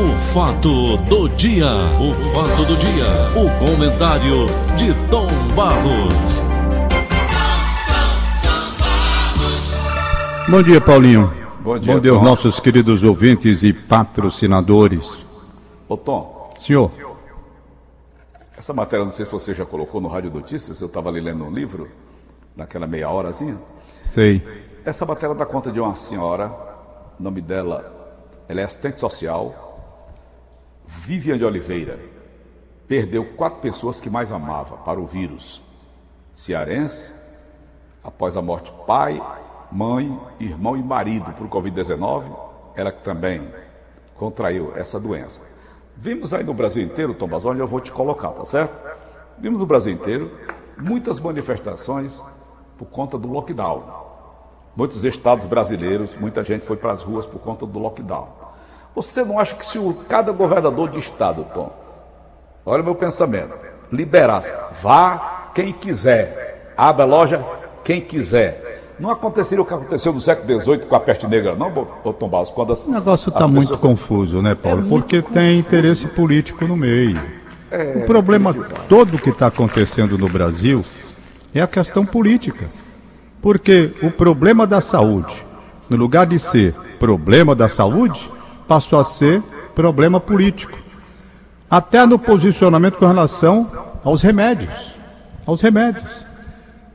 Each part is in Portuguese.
O fato do dia, o fato do dia, o comentário de Tom Barros. Bom dia, Paulinho. Bom dia, Bom dia aos nossos queridos ouvintes e patrocinadores. Ô Tom, Senhor, essa matéria não sei se você já colocou no Rádio Notícias, eu estava ali lendo um livro, naquela meia horazinha. sei. Essa matéria dá conta de uma senhora, o nome dela, ela é assistente social, Vivian de Oliveira. Perdeu quatro pessoas que mais amava para o vírus. Cearense, após a morte pai, mãe, irmão e marido por Covid-19, ela também contraiu essa doença. Vimos aí no Brasil inteiro, Tom Bazoli, eu vou te colocar, tá certo? Vimos no Brasil inteiro muitas manifestações por conta do lockdown. Muitos estados brasileiros, muita gente foi para as ruas por conta do lockdown. Você não acha que se o, cada governador de estado, Tom, olha o meu pensamento, liberasse, vá quem quiser, abra a loja quem quiser. Não aconteceria o que aconteceu no século XVIII com a peste negra, não, Tom Barros? Quando as, O negócio está muito pessoas- confuso, né, Paulo? É Porque confuso, tem interesse político no meio. o problema todo que está acontecendo no Brasil é a questão política. Porque o problema da saúde, no lugar de ser problema da saúde, passou a ser problema político. Até no posicionamento com relação aos remédios. Aos remédios.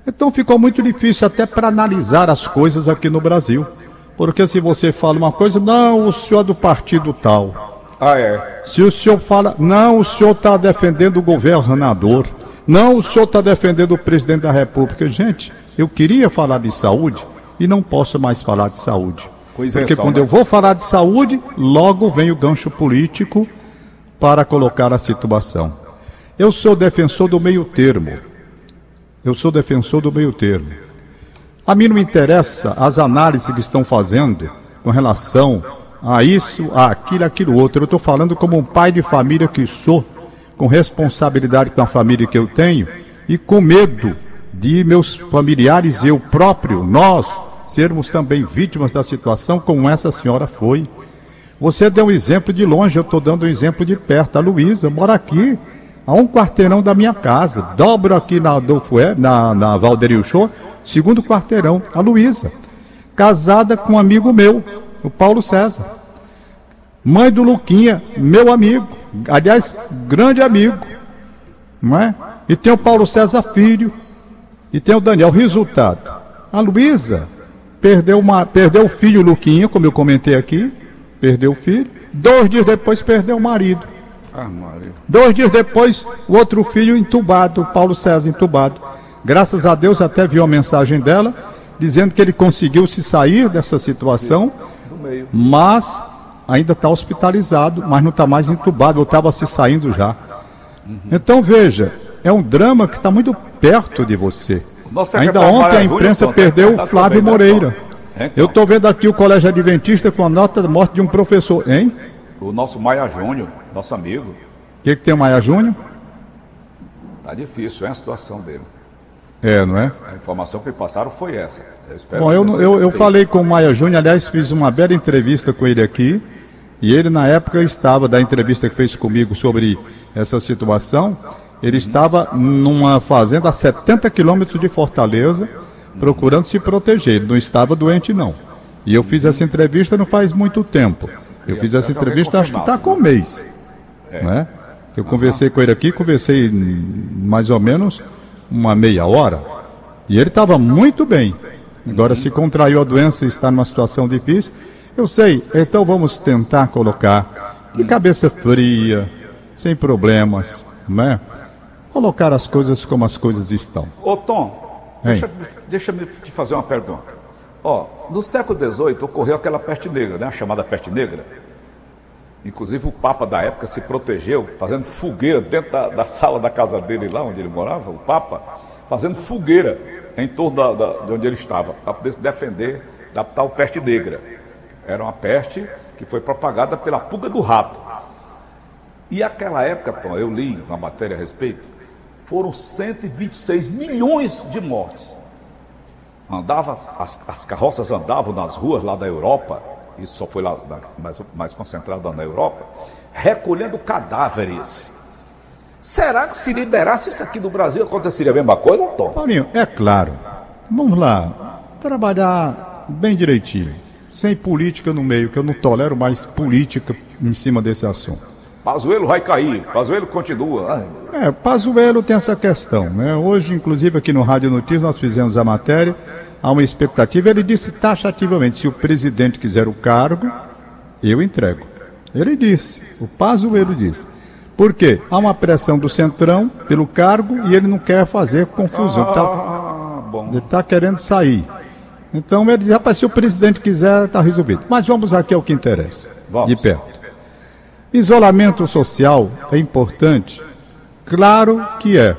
Então ficou muito difícil até para analisar as coisas aqui no Brasil. Porque se você fala uma coisa, não, o senhor é do partido tal. Ah, é. Se o senhor fala, não, o senhor está defendendo o governador. Não, o senhor está defendendo o presidente da república. Gente, eu queria falar de saúde e não posso mais falar de saúde. Com isenção, Porque quando né? eu vou falar de saúde, logo vem o gancho político para colocar a situação. Eu sou defensor do meio termo. Eu sou defensor do meio termo. A mim não me interessa as análises que estão fazendo com relação a isso, a aquilo, aquilo outro. Eu estou falando como um pai de família que sou, com responsabilidade com a família que eu tenho e com medo de meus familiares, eu próprio, nós, sermos também vítimas da situação como essa senhora foi. Você deu um exemplo de longe, eu estou dando um exemplo de perto. A Luísa mora aqui, a um quarteirão da minha casa. Dobro aqui na Adolfo, E- na, na Valderio Show, segundo quarteirão. A Luísa, casada com um amigo meu, o Paulo César. Mãe do Luquinha, meu amigo. Aliás, grande amigo. Não é? E tem o Paulo César Filho. E tem o Daniel. Resultado: a Luísa perdeu, uma, perdeu o filho Luquinha, como eu comentei aqui. Perdeu o filho. Dois dias depois perdeu o marido. Ah. Dois dias depois, o outro filho entubado, Paulo César entubado. Graças a Deus, até viu a mensagem dela, dizendo que ele conseguiu se sair dessa situação, mas ainda está hospitalizado, mas não está mais entubado, ou estava se saindo já. Então veja, é um drama que está muito perto de você. Nosso Ainda ontem a imprensa Júnior, perdeu o tá Flávio também, né, Moreira. Então, Eu estou vendo aqui o Colégio Adventista com a nota de morte de um professor. Hein? O nosso Maia Júnior, nosso amigo, O que, que tem o Maia Júnior? tá difícil, é a situação dele. É, não é? A informação que me passaram foi essa. Eu Bom, eu, eu, eu falei com o Maia Júnior, aliás, fiz uma bela entrevista com ele aqui. E ele, na época, estava, da entrevista que fez comigo sobre essa situação, ele estava numa fazenda a 70 quilômetros de Fortaleza, procurando se proteger. Ele não estava doente, não. E eu fiz essa entrevista não faz muito tempo. Eu fiz essa entrevista, acho que está com um mês. Né? Eu conversei com ele aqui, conversei mais ou menos uma meia hora. E ele estava muito bem. Agora, se contraiu a doença e está numa situação difícil, eu sei. Então vamos tentar colocar de cabeça fria, sem problemas, né? Colocar as coisas como as coisas estão. Ô Tom, Hein? deixa, deixa-me te fazer uma pergunta. Ó, no século XVIII ocorreu aquela peste negra, né? A chamada peste negra. Inclusive o Papa da época se protegeu, fazendo fogueira dentro da, da sala da casa dele lá onde ele morava, o Papa, fazendo fogueira em torno da, da- de onde ele estava, para poder se defender da tal peste negra. Era uma peste que foi propagada pela pulga do rato. E aquela época, Tom, eu li uma matéria a respeito, foram 126 milhões de mortes. Andava, as, as carroças andavam nas ruas lá da Europa, isso só foi lá mais, mais concentrado na Europa, recolhendo cadáveres. Será que se liberasse isso aqui no Brasil aconteceria a mesma coisa, Tom? Paulinho, é claro. Vamos lá. Trabalhar bem direitinho. Sem política no meio, que eu não tolero mais política em cima desse assunto. Pazuelo vai cair, Pazuelo continua. É, Pazuelo tem essa questão, né? Hoje, inclusive, aqui no Rádio Notícias, nós fizemos a matéria, há uma expectativa, ele disse taxativamente, se o presidente quiser o cargo, eu entrego. Ele disse, o Pazuelo disse. Por quê? Há uma pressão do Centrão pelo cargo e ele não quer fazer confusão. Tá- ah, tá, ele está querendo sair. Então ele diz, rapaz, se o presidente quiser, está resolvido. Mas vamos aqui ao que interessa, vamos. de perto. Isolamento social é importante? Claro que é.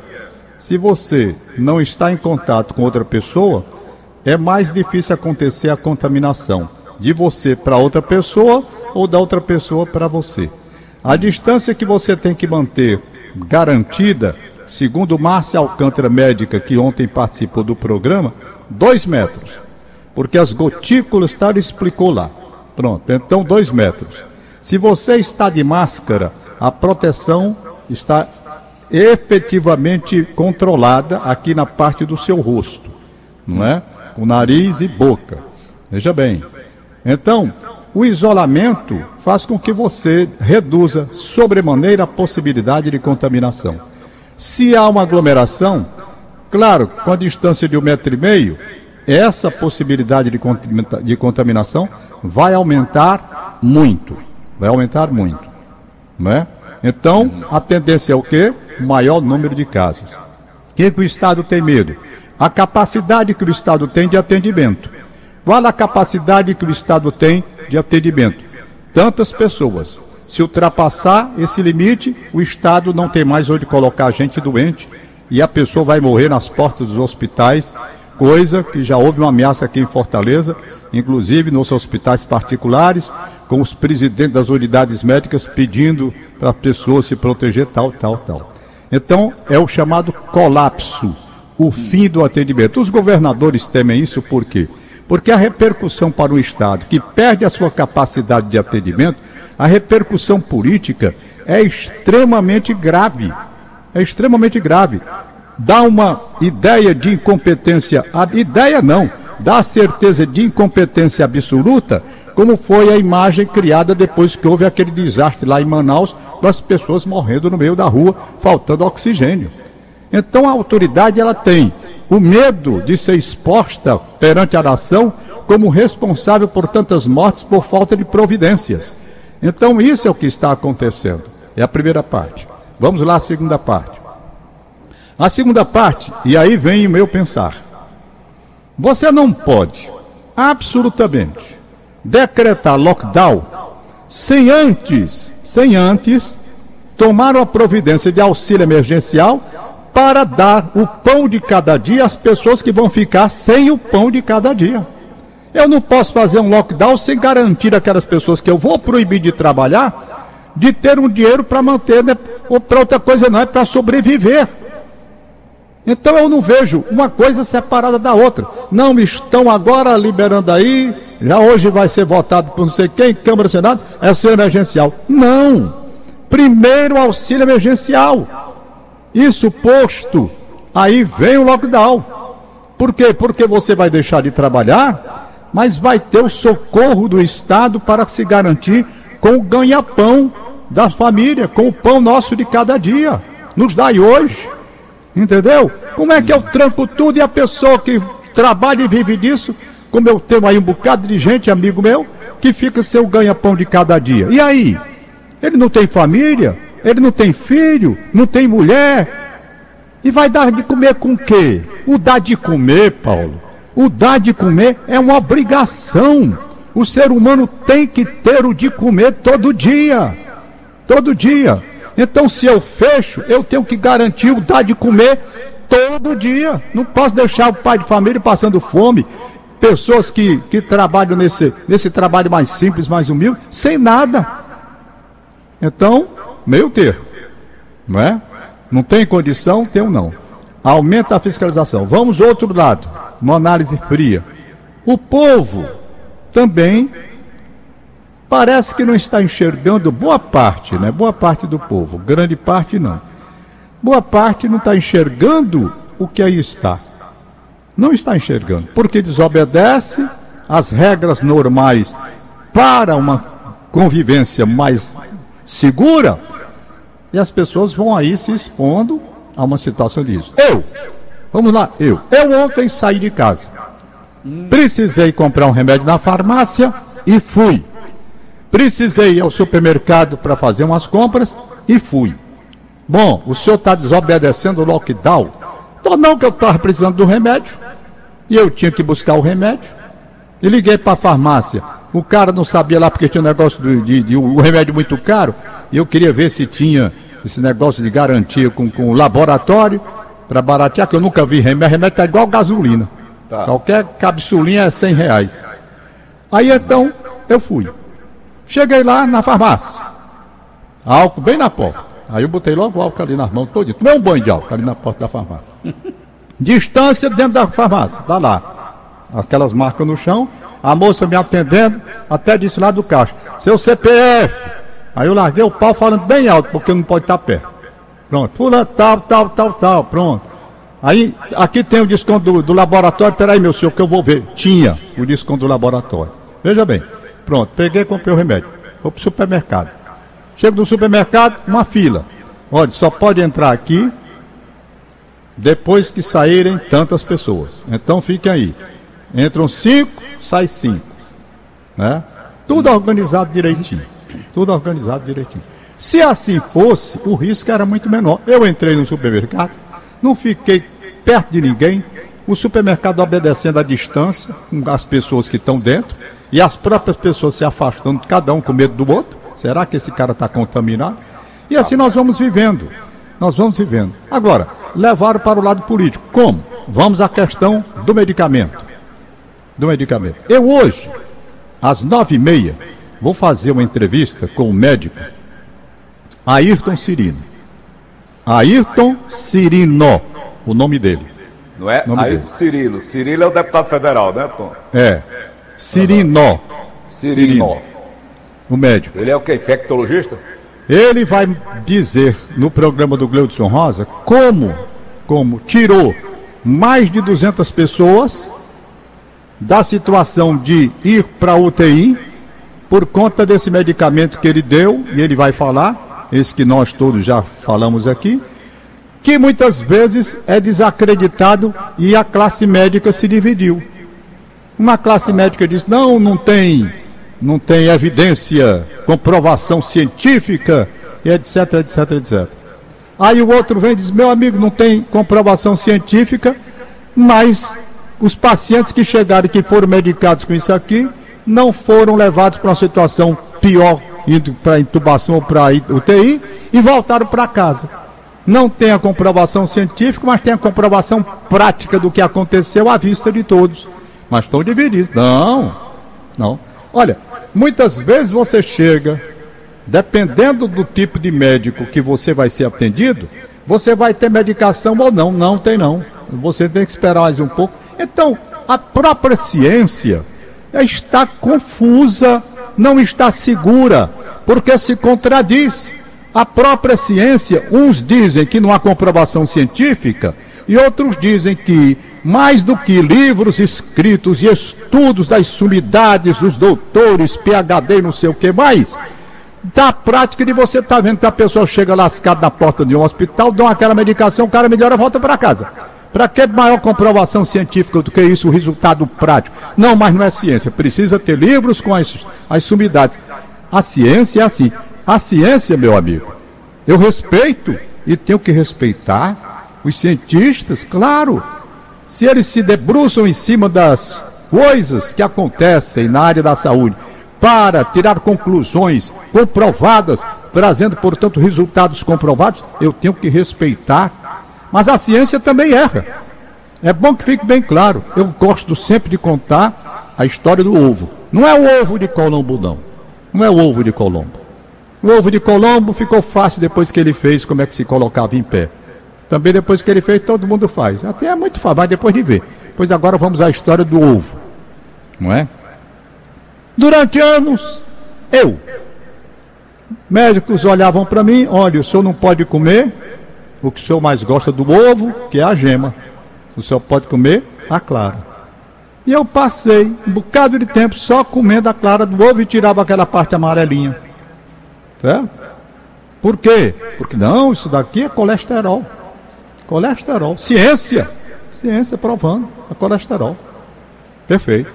Se você não está em contato com outra pessoa, é mais difícil acontecer a contaminação de você para outra pessoa ou da outra pessoa para você. A distância que você tem que manter garantida, segundo Márcia Alcântara, médica, que ontem participou do programa, dois metros. Porque as gotículas, tá, explicou lá. Pronto, então dois metros. Se você está de máscara, a proteção está efetivamente controlada aqui na parte do seu rosto, não é? Com nariz e boca. Veja bem. Então, o isolamento faz com que você reduza sobremaneira a possibilidade de contaminação. Se há uma aglomeração, claro, com a distância de um metro e meio, essa possibilidade de contaminação vai aumentar muito vai aumentar muito. Né? Então, a tendência é o quê? Maior número de casos. O que, que o Estado tem medo? A capacidade que o Estado tem de atendimento. Qual a capacidade que o Estado tem de atendimento? Tantas pessoas. Se ultrapassar esse limite, o Estado não tem mais onde colocar gente doente e a pessoa vai morrer nas portas dos hospitais, coisa que já houve uma ameaça aqui em Fortaleza, inclusive nos hospitais particulares, com os presidentes das unidades médicas pedindo para a pessoa se proteger, tal, tal, tal. Então, é o chamado colapso, o fim do atendimento. Os governadores temem isso por quê? Porque a repercussão para o Estado, que perde a sua capacidade de atendimento, a repercussão política é extremamente grave. É extremamente grave. Dá uma ideia de incompetência, ideia não, dá certeza de incompetência absoluta como foi a imagem criada depois que houve aquele desastre lá em Manaus, com as pessoas morrendo no meio da rua, faltando oxigênio. Então a autoridade ela tem o medo de ser exposta perante a nação como responsável por tantas mortes por falta de providências. Então isso é o que está acontecendo. É a primeira parte. Vamos lá à segunda parte. A segunda parte, e aí vem o meu pensar. Você não pode, absolutamente, decretar lockdown sem antes, sem antes tomar uma providência de auxílio emergencial para dar o pão de cada dia às pessoas que vão ficar sem o pão de cada dia. Eu não posso fazer um lockdown sem garantir aquelas pessoas que eu vou proibir de trabalhar de ter um dinheiro para manter, né? ou para outra coisa não, é para sobreviver. Então eu não vejo uma coisa separada da outra. Não estão agora liberando aí já hoje vai ser votado por não sei quem, Câmara Senado, é auxílio emergencial. Não! Primeiro auxílio emergencial. Isso posto, aí vem o lockdown. Por quê? Porque você vai deixar de trabalhar, mas vai ter o socorro do Estado para se garantir com o ganha-pão da família, com o pão nosso de cada dia. Nos dai hoje. Entendeu? Como é que eu tranco tudo e a pessoa que trabalha e vive disso como eu tenho aí um bocado de gente, amigo meu, que fica sem o ganha-pão de cada dia. E aí? Ele não tem família, ele não tem filho, não tem mulher. E vai dar de comer com o quê? O dar de comer, Paulo, o dar de comer é uma obrigação. O ser humano tem que ter o de comer todo dia. Todo dia. Então, se eu fecho, eu tenho que garantir o dar de comer todo dia. Não posso deixar o pai de família passando fome pessoas que, que trabalham nesse, nesse trabalho mais simples, mais humilde, sem nada. Então, meio termo, não é? Não tem condição, tem ou não. Aumenta a fiscalização. Vamos outro lado, uma análise fria. O povo também parece que não está enxergando boa parte, né? Boa parte do povo, grande parte não. Boa parte não está enxergando o que aí está. Não está enxergando, porque desobedece às regras normais para uma convivência mais segura, e as pessoas vão aí se expondo a uma situação disso. Eu, vamos lá, eu. Eu ontem saí de casa. Precisei comprar um remédio na farmácia e fui. Precisei ir ao supermercado para fazer umas compras e fui. Bom, o senhor está desobedecendo o lockdown? Tô não, que eu estava precisando do remédio. E eu tinha que buscar o remédio. E liguei para a farmácia. O cara não sabia lá porque tinha um negócio de, de, de um remédio muito caro. E eu queria ver se tinha esse negócio de garantia com, com o laboratório para baratear, que eu nunca vi remédio. Remédio está igual gasolina. Tá. Qualquer capsulinha é 100 reais. Aí então eu fui. Cheguei lá na farmácia. Álcool bem na porta. Aí eu botei logo o álcool ali nas mãos todo. Tomei um banho de álcool ali na porta da farmácia. Distância dentro da farmácia. Tá lá. Aquelas marcas no chão. A moça me atendendo, até disse lá do caixa. Seu CPF. Aí eu larguei o pau falando bem alto, porque não pode estar perto. Pronto. Fula tal, tal, tal, tal. Pronto. Aí, aqui tem o desconto do, do laboratório. Peraí, meu senhor, que eu vou ver. Tinha o desconto do laboratório. Veja bem. Pronto, peguei e comprei o remédio. Vou para o supermercado. Chego no supermercado, uma fila. Olha, só pode entrar aqui depois que saírem tantas pessoas. Então fiquem aí. Entram cinco, sai cinco. Né? Tudo organizado direitinho. Tudo organizado direitinho. Se assim fosse, o risco era muito menor. Eu entrei no supermercado, não fiquei perto de ninguém, o supermercado obedecendo a distância com as pessoas que estão dentro e as próprias pessoas se afastando, cada um com medo do outro. Será que esse cara está contaminado? E assim nós vamos vivendo. Nós vamos vivendo. Agora, levaram para o lado político. Como? Vamos à questão do medicamento. Do medicamento. Eu hoje, às nove e meia, vou fazer uma entrevista com o médico Ayrton Cirino. Ayrton Cirino, o nome dele. Não é Nome Ayrton dele. Cirilo. Cirilo é o deputado federal, né, Tom? É. Cirino, Cirino. O médico. Ele é o que? Infectologista? Ele vai dizer no programa do Gleudson Rosa como, como tirou mais de 200 pessoas da situação de ir para a UTI por conta desse medicamento que ele deu, e ele vai falar, esse que nós todos já falamos aqui, que muitas vezes é desacreditado e a classe médica se dividiu. Uma classe médica diz: "Não, não tem, não tem evidência, comprovação científica, e etc, etc, etc". Aí o outro vem e diz: "Meu amigo, não tem comprovação científica, mas os pacientes que chegaram e que foram medicados com isso aqui não foram levados para uma situação pior, indo para intubação ou para UTI, e voltaram para casa. Não tem a comprovação científica, mas tem a comprovação prática do que aconteceu à vista de todos. Mas estão divididos. Não, não. Olha, muitas vezes você chega, dependendo do tipo de médico que você vai ser atendido, você vai ter medicação ou não. Não tem não. Você tem que esperar mais um pouco. Então, a própria ciência está confusa, não está segura, porque se contradiz. A própria ciência, uns dizem que não há comprovação científica e outros dizem que, mais do que livros escritos e estudos das sumidades dos doutores, PhD, não sei o que mais, da prática de você estar tá vendo que a pessoa chega lascada na porta de um hospital, dão aquela medicação, o cara melhora volta para casa. Para que maior comprovação científica do que isso, o resultado prático? Não, mas não é ciência. Precisa ter livros com as, as sumidades. A ciência é assim. A ciência, meu amigo, eu respeito e tenho que respeitar os cientistas, claro. Se eles se debruçam em cima das coisas que acontecem na área da saúde para tirar conclusões comprovadas, trazendo, portanto, resultados comprovados, eu tenho que respeitar. Mas a ciência também erra. É bom que fique bem claro. Eu gosto sempre de contar a história do ovo. Não é o ovo de Colombo, não. Não é o ovo de Colombo. O ovo de Colombo ficou fácil depois que ele fez como é que se colocava em pé. Também depois que ele fez, todo mundo faz. Até é muito fácil, mas depois de ver. Pois agora vamos à história do ovo. Não é? Durante anos, Eu. Médicos olhavam para mim, olha, o senhor não pode comer o que o senhor mais gosta do ovo, que é a gema. O senhor pode comer a clara. E eu passei um bocado de tempo só comendo a clara do ovo e tirava aquela parte amarelinha. Certo? Por quê? Porque não, isso daqui é colesterol. Colesterol. Ciência. Ciência provando. É colesterol. Perfeito.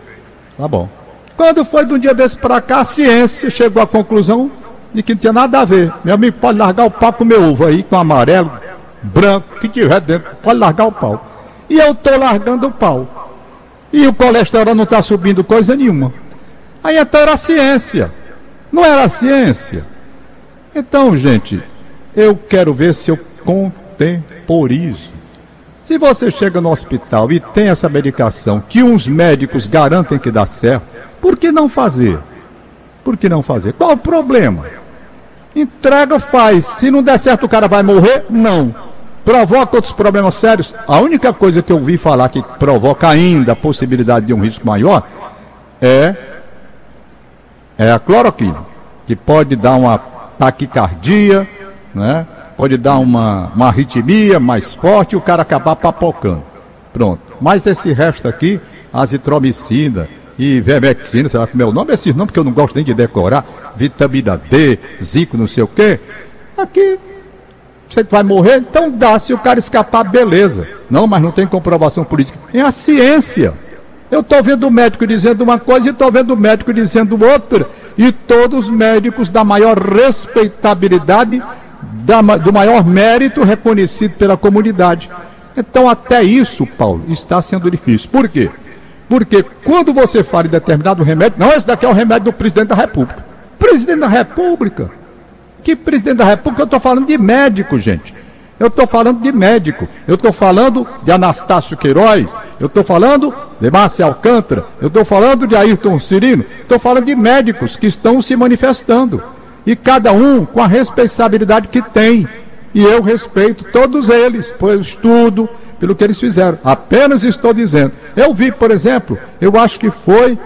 Tá bom. Quando foi de um dia desse para cá, a ciência chegou à conclusão de que não tinha nada a ver. Meu amigo pode largar o pau com meu ovo aí, com amarelo, branco, que tiver dentro, pode largar o pau. E eu estou largando o pau. E o colesterol não está subindo coisa nenhuma. Aí então era ciência. Não era ciência. Então, gente, eu quero ver se eu contemporizo. Se você chega no hospital e tem essa medicação que uns médicos garantem que dá certo, por que não fazer? Por que não fazer? Qual o problema? Entrega, faz. Se não der certo, o cara vai morrer? Não. Provoca outros problemas sérios? A única coisa que eu vi falar que provoca ainda a possibilidade de um risco maior é, é a cloroquina, que pode dar uma taquicardia, né? Pode dar uma, uma arritmia mais forte e o cara acabar papocando. Pronto. Mas esse resto aqui, azitromicina e vermectina, sei lá como é o nome, esses nomes que eu não gosto nem de decorar, vitamina D, zinco, não sei o quê, aqui você vai morrer, então dá, se o cara escapar, beleza. Não, mas não tem comprovação política. É a ciência. Eu estou vendo o médico dizendo uma coisa e estou vendo o médico dizendo outra. E todos os médicos da maior respeitabilidade, da, do maior mérito reconhecido pela comunidade. Então, até isso, Paulo, está sendo difícil. Por quê? Porque quando você fala em determinado remédio, não, esse daqui é o remédio do presidente da República. Presidente da República? Que presidente da República? Eu estou falando de médico, gente. Eu estou falando de médico. Eu estou falando de Anastácio Queiroz. Eu estou falando de Márcia Alcântara. Eu estou falando de Ayrton Cirino. Estou falando de médicos que estão se manifestando. E cada um com a responsabilidade que tem. E eu respeito todos eles, pelo estudo, pelo que eles fizeram. Apenas estou dizendo. Eu vi, por exemplo, eu acho que foi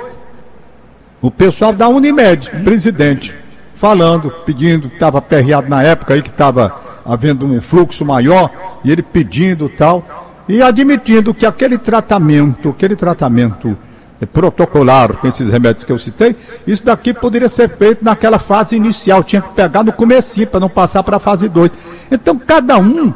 o pessoal da Unimed, presidente falando, pedindo, estava perreado na época aí que estava havendo um fluxo maior, e ele pedindo tal, e admitindo que aquele tratamento, aquele tratamento protocolar com esses remédios que eu citei, isso daqui poderia ser feito naquela fase inicial, tinha que pegar no começo para não passar para a fase 2. Então cada um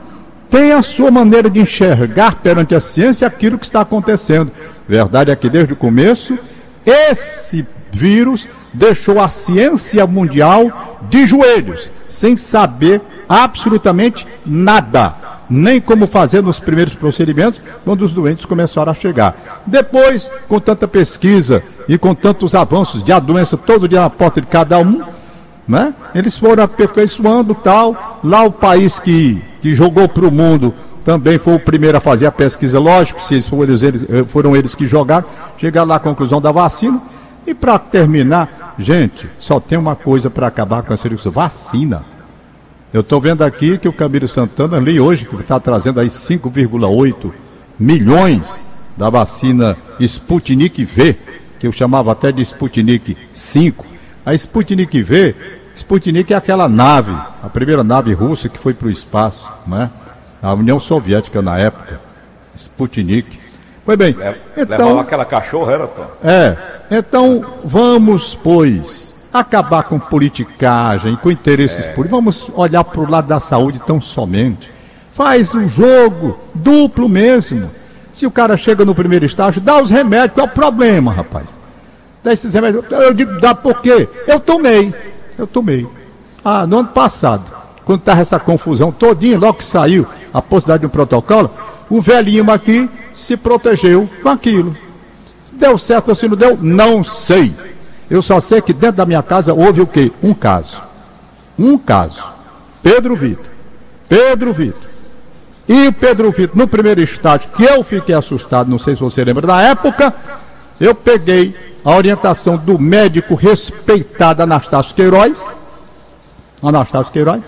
tem a sua maneira de enxergar perante a ciência aquilo que está acontecendo. Verdade é que desde o começo esse vírus deixou a ciência mundial de joelhos, sem saber absolutamente nada, nem como fazer nos primeiros procedimentos, quando os doentes começaram a chegar. Depois, com tanta pesquisa e com tantos avanços de a doença todo dia na porta de cada um, né? Eles foram aperfeiçoando tal. Lá o país que, que jogou para o mundo também foi o primeiro a fazer a pesquisa, lógico, se foram eles, foram eles que jogaram, chegaram lá à conclusão da vacina. E para terminar, Gente, só tem uma coisa para acabar com essa discussão: vacina. Eu estou vendo aqui que o Camilo Santana, li hoje, que está trazendo aí 5,8 milhões da vacina Sputnik V, que eu chamava até de Sputnik 5. A Sputnik V, Sputnik é aquela nave, a primeira nave russa que foi para o espaço, né? A União Soviética na época, Sputnik. Pois bem, então, aquela cachorra, era, Tom? É, então vamos, pois, acabar com politicagem, com interesses é. políticos. Vamos olhar para o lado da saúde tão somente. Faz um jogo duplo mesmo. Se o cara chega no primeiro estágio, dá os remédios. Qual é o problema, rapaz? Dá esses remédios. Eu digo, dá por quê? Eu tomei. Eu tomei. Ah, no ano passado, quando estava essa confusão todinha, logo que saiu a possibilidade de um protocolo, o velhinho aqui se protegeu com aquilo. Se deu certo ou se não deu, não sei. Eu só sei que dentro da minha casa houve o quê? Um caso. Um caso. Pedro Vitor. Pedro Vitor. E o Pedro Vitor, no primeiro estágio, que eu fiquei assustado, não sei se você lembra, na época, eu peguei a orientação do médico respeitado Anastácio Queiroz, Anastácio Queiroz,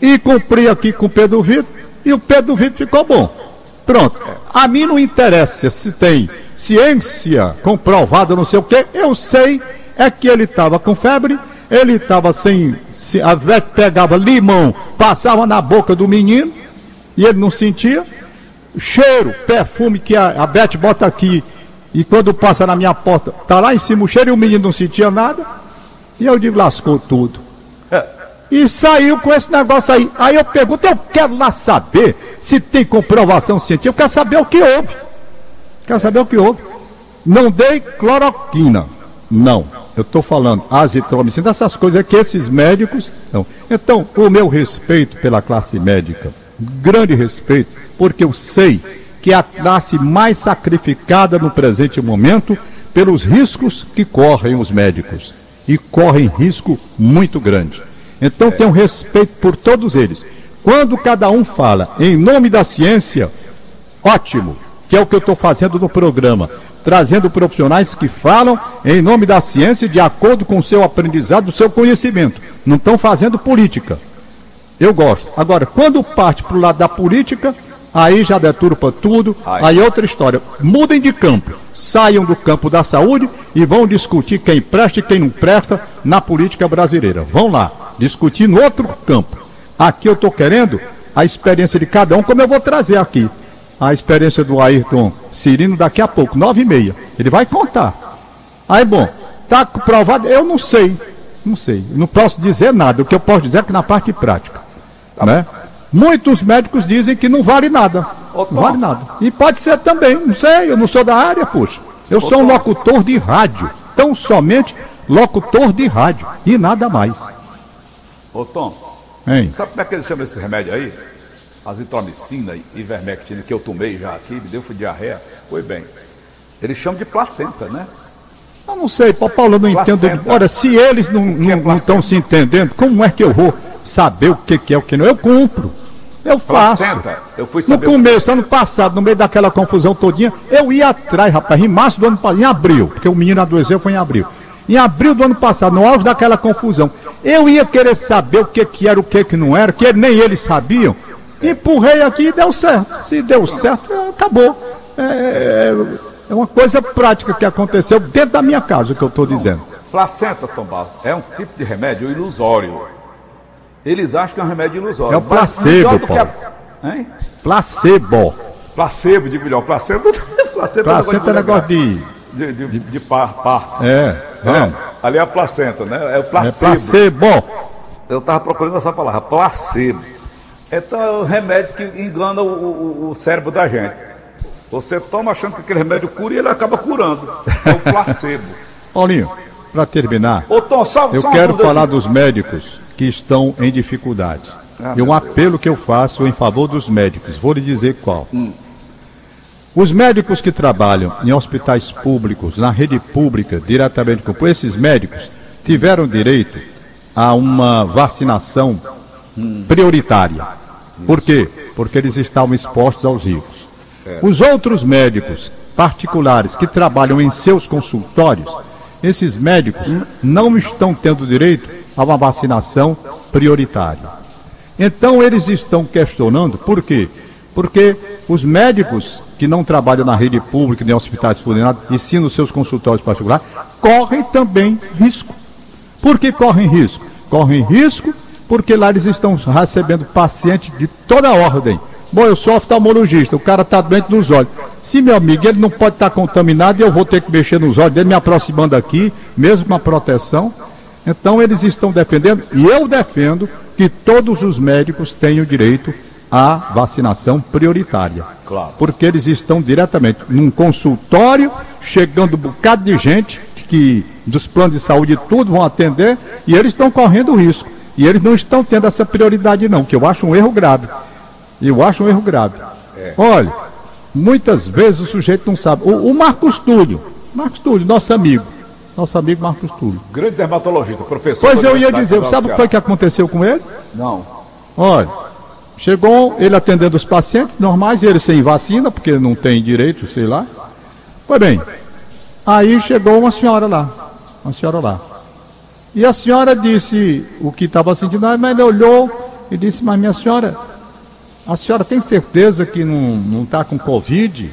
e cumpri aqui com o Pedro Vitor, e o Pedro Vitor ficou bom. Pronto. A mim não interessa se tem ciência comprovada, não sei o quê. Eu sei é que ele estava com febre, Ele estava sem. Se, a Vete pegava limão, passava na boca do menino e ele não sentia. Cheiro, perfume que a, a Beth bota aqui e quando passa na minha porta, tá lá em cima o cheiro e o menino não sentia nada. E eu digo, lascou tudo. E saiu com esse negócio aí. Aí eu pergunto, eu quero lá saber se tem comprovação científica, eu quero saber o que houve. Quero saber o que houve. Não dei cloroquina. Não. Eu estou falando azitromicina, essas coisas que esses médicos. Não. Então, o meu respeito pela classe médica, grande respeito, porque eu sei que é a classe mais sacrificada no presente momento pelos riscos que correm os médicos. E correm risco muito grande. Então tenho respeito por todos eles. Quando cada um fala em nome da ciência, ótimo, que é o que eu estou fazendo no programa, trazendo profissionais que falam em nome da ciência de acordo com o seu aprendizado, o seu conhecimento. Não estão fazendo política. Eu gosto. Agora, quando parte para o lado da política, aí já deturpa tudo, aí outra história. Mudem de campo, saiam do campo da saúde e vão discutir quem presta e quem não presta na política brasileira. Vão lá discutir no outro campo. Aqui eu estou querendo a experiência de cada um, como eu vou trazer aqui. A experiência do Ayrton Cirino daqui a pouco, nove e meia. Ele vai contar. Aí, bom, tá provado? Eu não sei. Não sei. Não posso dizer nada. O que eu posso dizer é que na parte prática. Tá né? Muitos médicos dizem que não vale nada. Ô, não vale nada. E pode ser também, não sei, eu não sou da área, poxa. Eu Ô, sou um locutor de rádio. Tão somente locutor de rádio. E nada mais. Ô Tom, hein? sabe como é que eles chamam esse remédio aí? Azitromicina e ivermectina que eu tomei já aqui, me deu foi diarreia. Foi bem. Eles chamam de placenta, né? Eu não sei, Paulo eu não placenta. entendo. Olha, se eles não, é não, estão se entendendo, como é que eu vou saber o que, que é o que não? Eu cumpro. Eu faço. Placenta. Eu fui saber no começo, ano passado, no meio daquela confusão todinha, eu ia atrás, rapaz, em março do ano passado, em abril, porque o menino adoeceu foi em abril em abril do ano passado, no auge daquela confusão. Eu ia querer saber o que, que era, o que, que não era, que nem eles sabiam. Empurrei aqui e deu certo. Se deu certo, acabou. É, é, é uma coisa prática que aconteceu dentro da minha casa, o que eu estou dizendo. Placenta, Tomás, é um tipo de remédio ilusório. Eles acham que é um remédio ilusório. É o placebo, Paulo. A... Hein? Placebo. Placebo, de melhor. Placebo, placebo, placebo é negócio de de, de, de par, parto. É, é. Ali é a placenta, né? É o placebo. É placebo. Eu estava procurando essa palavra, placebo. Então é o remédio que engana o, o, o, cérebro da gente. Você toma achando que aquele remédio cura e ele acaba curando. É o placebo. Paulinho, para terminar, Ô, Tom, eu quero falar assim. dos médicos que estão em dificuldade. Ah, e um apelo Deus. que eu faço em favor dos médicos. Vou lhe dizer qual. Hum. Os médicos que trabalham em hospitais públicos, na rede pública, diretamente com esses médicos, tiveram direito a uma vacinação prioritária. Por quê? Porque eles estavam expostos aos ricos. Os outros médicos particulares que trabalham em seus consultórios, esses médicos não estão tendo direito a uma vacinação prioritária. Então eles estão questionando por quê? Porque os médicos que não trabalham na rede pública, nem hospitais públicos, e sim nos seus consultórios particulares, correm também risco. Por que correm risco? Correm risco porque lá eles estão recebendo pacientes de toda ordem. Bom, eu sou oftalmologista, o cara está doente nos olhos. Se meu amigo, ele não pode estar tá contaminado e eu vou ter que mexer nos olhos dele, me aproximando aqui, mesmo a proteção. Então eles estão defendendo, e eu defendo, que todos os médicos tenham direito a vacinação prioritária. Claro. Porque eles estão diretamente num consultório, chegando um bocado de gente que dos planos de saúde tudo vão atender e eles estão correndo risco. E eles não estão tendo essa prioridade não, que eu acho um erro grave. Eu acho um erro grave. É. Olha, muitas vezes o sujeito não sabe. O, o Marcos Túlio, Marcos Túlio, nosso amigo, nosso amigo Marcos Túlio. Grande dermatologista, professor. Pois eu ia dizer, sabe o que foi que aconteceu com ele? Não. Olha, Chegou ele atendendo os pacientes normais, ele sem vacina, porque não tem direito, sei lá. Pois bem, aí chegou uma senhora lá, uma senhora lá. E a senhora disse o que estava sentindo, mas ele olhou e disse, mas minha senhora, a senhora tem certeza que não está com Covid?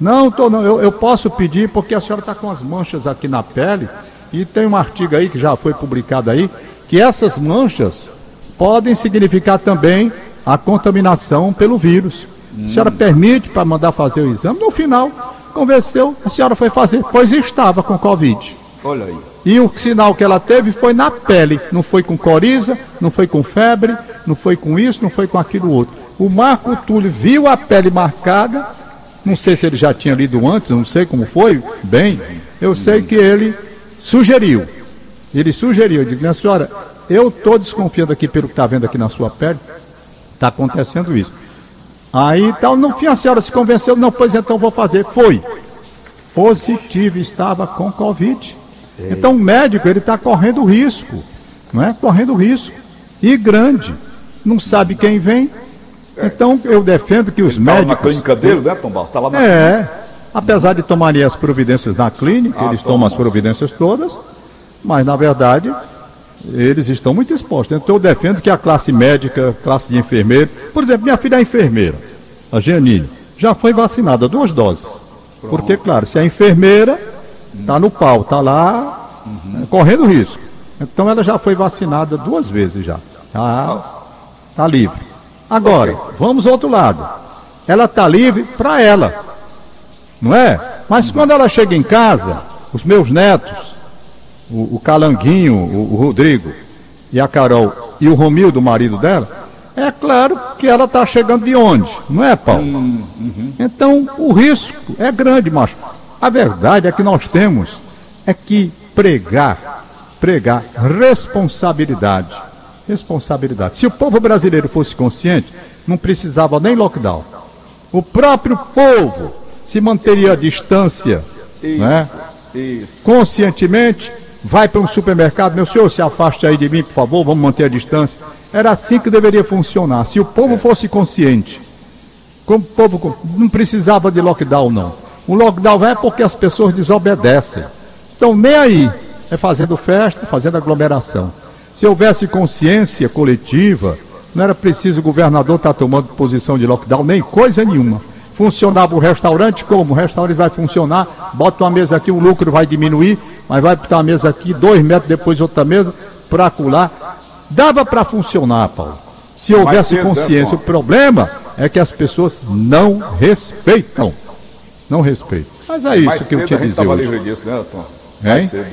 Não, tô, não eu, eu posso pedir porque a senhora está com as manchas aqui na pele E tem um artigo aí que já foi publicado aí, que essas manchas podem significar também a contaminação pelo vírus. A senhora permite para mandar fazer o exame? No final, convenceu, a senhora foi fazer, pois estava com Covid. Olha aí. E o sinal que ela teve foi na pele, não foi com coriza, não foi com febre, não foi com isso, não foi com aquilo outro. O Marco Túlio viu a pele marcada, não sei se ele já tinha lido antes, não sei como foi, bem, eu sei que ele sugeriu. Ele sugeriu, eu digo, minha senhora, eu estou desconfiando aqui pelo que está vendo aqui na sua pele, está acontecendo isso. Aí tal, no fim a senhora se convenceu, não, pois então vou fazer. Foi. Positivo, estava com Covid. Então o médico ele está correndo risco, não é? Correndo risco. E grande. Não sabe quem vem. Então eu defendo que os Ele tava médicos. na clínica dele, né, Tom Barros? Tá lá na É. Apesar de tomarem as providências na clínica, Ah, eles tomam as providências todas, mas na verdade eles estão muito expostos. Então eu defendo que a classe médica, classe de enfermeiro, por exemplo, minha filha é enfermeira, a Janine, já foi vacinada duas doses. Porque, claro, se a enfermeira está no pau, está lá eh, correndo risco. Então ela já foi vacinada duas vezes já. Está livre. Agora, vamos ao outro lado. Ela está livre para ela não é? Mas quando ela chega em casa, os meus netos, o, o Calanguinho, o, o Rodrigo e a Carol e o Romildo, o marido dela, é claro que ela está chegando de onde? Não é, Paulo? Então o risco é grande, macho. A verdade é que nós temos é que pregar, pregar responsabilidade. Responsabilidade. Se o povo brasileiro fosse consciente, não precisava nem lockdown. O próprio povo se manteria à distância, né? Isso. conscientemente, vai para um supermercado, meu senhor, se afaste aí de mim, por favor, vamos manter a distância. Era assim que deveria funcionar. Se o povo fosse consciente, como o povo não precisava de lockdown, não. O lockdown é porque as pessoas desobedecem. Então, nem aí. É fazendo festa, fazendo aglomeração. Se houvesse consciência coletiva, não era preciso o governador estar tomando posição de lockdown, nem coisa nenhuma. Funcionava o restaurante como? O restaurante vai funcionar, bota uma mesa aqui, o lucro vai diminuir, mas vai botar uma mesa aqui, dois metros depois outra mesa, para acular. Dava para funcionar, Paulo. Se houvesse cedo, né, consciência. O problema é que as pessoas não respeitam. Não respeitam. Mas é isso Mais que eu cedo te a gente estava livre disso, né, Tom? Hein? Mais cedo.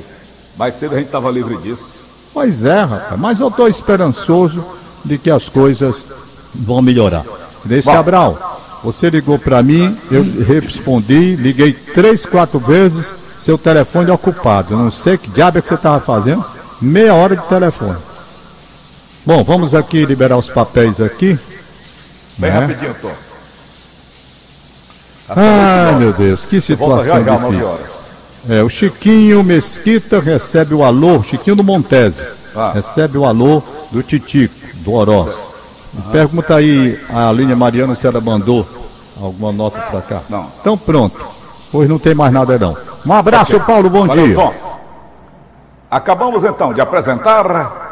Mais cedo a gente estava livre disso. Pois é, rapaz. Mas eu estou esperançoso de que as coisas vão melhorar. Desse Bom. Cabral, você ligou para mim, eu respondi, liguei três, quatro vezes, seu telefone é ocupado. Eu não sei que diabo é que você estava fazendo. Meia hora de telefone. Bom, vamos aqui liberar os papéis aqui. Bem né? rapidinho, Tom. Ah, meu Deus, que situação 9 difícil. É, o Chiquinho Mesquita recebe o alô, Chiquinho do Montese, Ah. recebe o alô do Titico, do Oroz. Me Pergunta aí a linha Mariana se ela mandou alguma nota pra cá. Não. Então pronto. Hoje não tem mais nada não. Um abraço, Paulo, bom Valeu, dia. Tom. Acabamos então de apresentar.